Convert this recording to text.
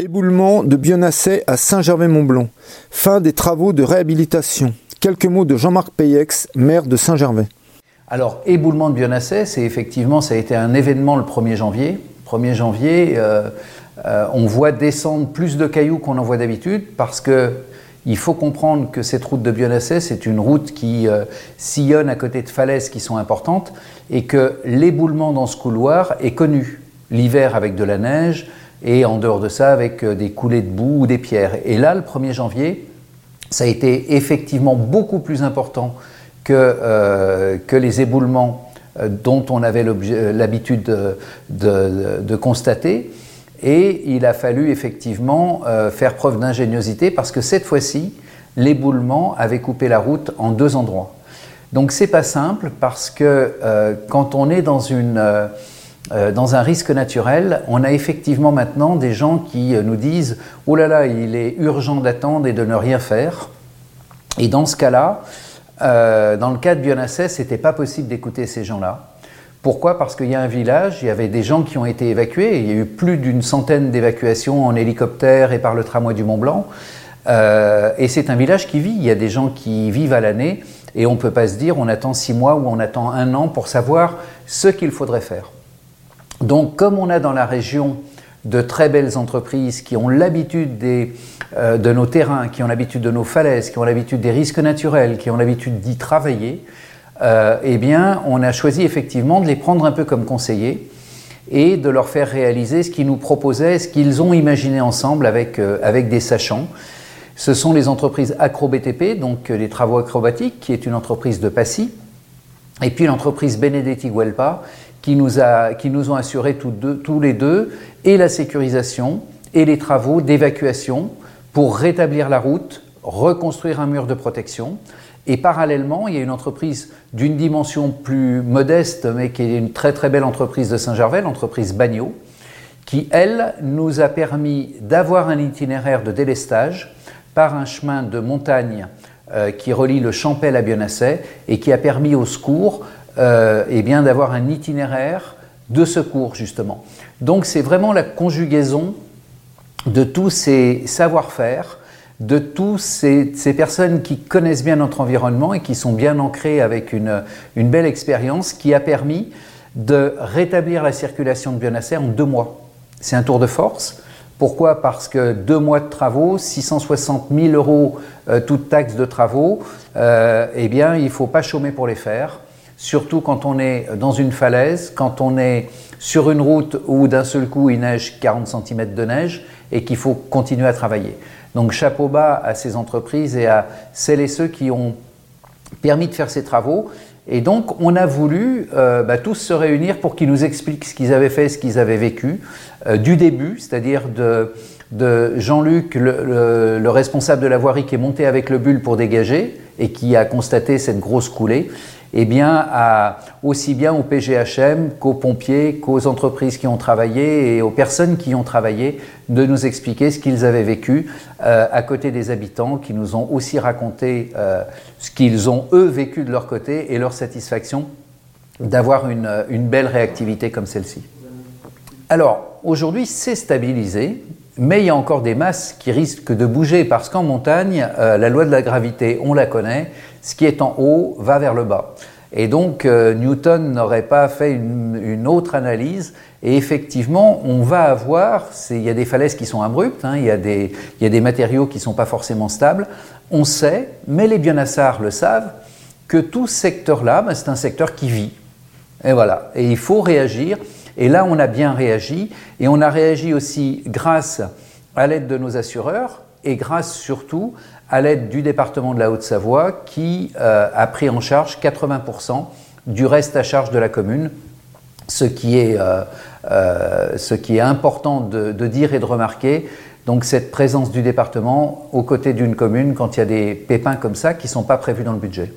Éboulement de Bionasset à Saint-Gervais-Mont-Blanc. Fin des travaux de réhabilitation. Quelques mots de Jean-Marc Payex, maire de Saint-Gervais. Alors, éboulement de Bionasset, c'est effectivement, ça a été un événement le 1er janvier. 1er janvier, euh, euh, on voit descendre plus de cailloux qu'on en voit d'habitude parce que il faut comprendre que cette route de Bionasset, c'est une route qui euh, sillonne à côté de falaises qui sont importantes et que l'éboulement dans ce couloir est connu. L'hiver avec de la neige, et en dehors de ça avec euh, des coulées de boue ou des pierres. Et là, le 1er janvier, ça a été effectivement beaucoup plus important que, euh, que les éboulements euh, dont on avait l'habitude de, constater. Et il a fallu effectivement faire preuve d'ingéniosité parce que cette fois-ci, l'éboulement avait coupé la route en deux endroits. Donc c'est pas simple parce que quand on est dans une euh, dans un risque naturel, on a effectivement maintenant des gens qui euh, nous disent Oh là là, il est urgent d'attendre et de ne rien faire. Et dans ce cas-là, euh, dans le cas de Bionasset, ce n'était pas possible d'écouter ces gens-là. Pourquoi? Parce qu'il y a un village, il y avait des gens qui ont été évacués, il y a eu plus d'une centaine d'évacuations en hélicoptère et par le tramway du Mont Blanc. et c'est un village qui vit, il y a des gens qui vivent à l'année, et on ne peut pas se dire on attend six mois ou on attend un an pour savoir ce qu'il faudrait faire. Donc, comme on a dans la région de très belles entreprises qui ont l'habitude euh, de nos terrains, qui ont l'habitude de nos falaises, qui ont l'habitude des risques naturels, qui ont l'habitude d'y travailler, euh, eh bien, on a choisi effectivement de les prendre un peu comme conseillers et de leur faire réaliser ce qu'ils nous proposaient, ce qu'ils ont imaginé ensemble avec, euh, avec des sachants. Ce sont les entreprises AcroBTP, donc les travaux acrobatiques, qui est une entreprise de Passy, et puis l'entreprise Benedetti Guelpa, qui nous, a, qui nous ont assuré tous les deux et la sécurisation et les travaux d'évacuation pour rétablir la route, reconstruire un mur de protection. Et parallèlement, il y a une entreprise d'une dimension plus modeste, mais qui est une très très belle entreprise de Saint-Gervais, l'entreprise Bagnot, qui, elle, nous a permis d'avoir un itinéraire de délestage par un chemin de montagne euh, qui relie le Champel à Bionasset et qui a permis au secours euh, eh bien d'avoir un itinéraire de secours justement. Donc c'est vraiment la conjugaison de tous ces savoir-faire, de tous ces, personnes qui connaissent bien notre environnement et qui sont bien ancrées avec une, belle expérience qui a permis de rétablir la circulation de Bionasset en deux mois. C'est un tour de force. Pourquoi? Parce que deux mois de travaux, 660 000 euros, euh, toute taxe de travaux, euh, eh bien, il ne faut pas chômer pour les faire surtout quand on est dans une falaise, quand on est sur une route où d'un seul coup il neige 40 cm de neige et qu'il faut continuer à travailler. Donc chapeau bas à ces entreprises et à celles et ceux qui ont permis de faire ces travaux. Et donc on a voulu euh, bah, tous se réunir pour qu'ils nous expliquent ce qu'ils avaient fait, ce qu'ils avaient vécu, euh, du début, c'est-à-dire de, Jean-Luc, le, le, responsable de la voirie qui est monté avec le bulle pour dégager et qui a constaté cette grosse coulée, eh bien, aussi bien au PGHM qu'aux pompiers, qu'aux entreprises qui ont travaillé et aux personnes qui ont travaillé, de nous expliquer ce qu'ils avaient vécu euh, à côté des habitants, qui nous ont aussi raconté euh, ce qu'ils ont eux vécu de leur côté et leur satisfaction d'avoir une, une belle réactivité comme celle-ci. Alors, aujourd'hui, c'est stabilisé, mais il y a encore des masses qui risquent de bouger parce qu'en montagne, euh, la loi de la gravité, on la connaît, ce qui est en haut va vers le bas. Et donc euh, Newton n'aurait pas fait une, autre analyse. Et effectivement, on va avoir, il y a des falaises qui sont abruptes, hein, il, y a des, matériaux qui ne sont pas forcément stables. On sait, mais les bionassars le savent, que tout ce secteur-là, ben, c'est un secteur qui vit. Et voilà. Et il faut réagir. Et là, on a bien réagi. Et on a réagi aussi grâce à l'aide de nos assureurs et grâce surtout à l'aide du département de la Haute-Savoie qui euh, a pris en charge 80% du reste à charge de la commune, ce qui est, euh, euh, ce qui est important de, dire et de remarquer. Donc cette présence du département aux côtés d'une commune quand il y a des pépins comme ça qui ne sont pas prévus dans le budget.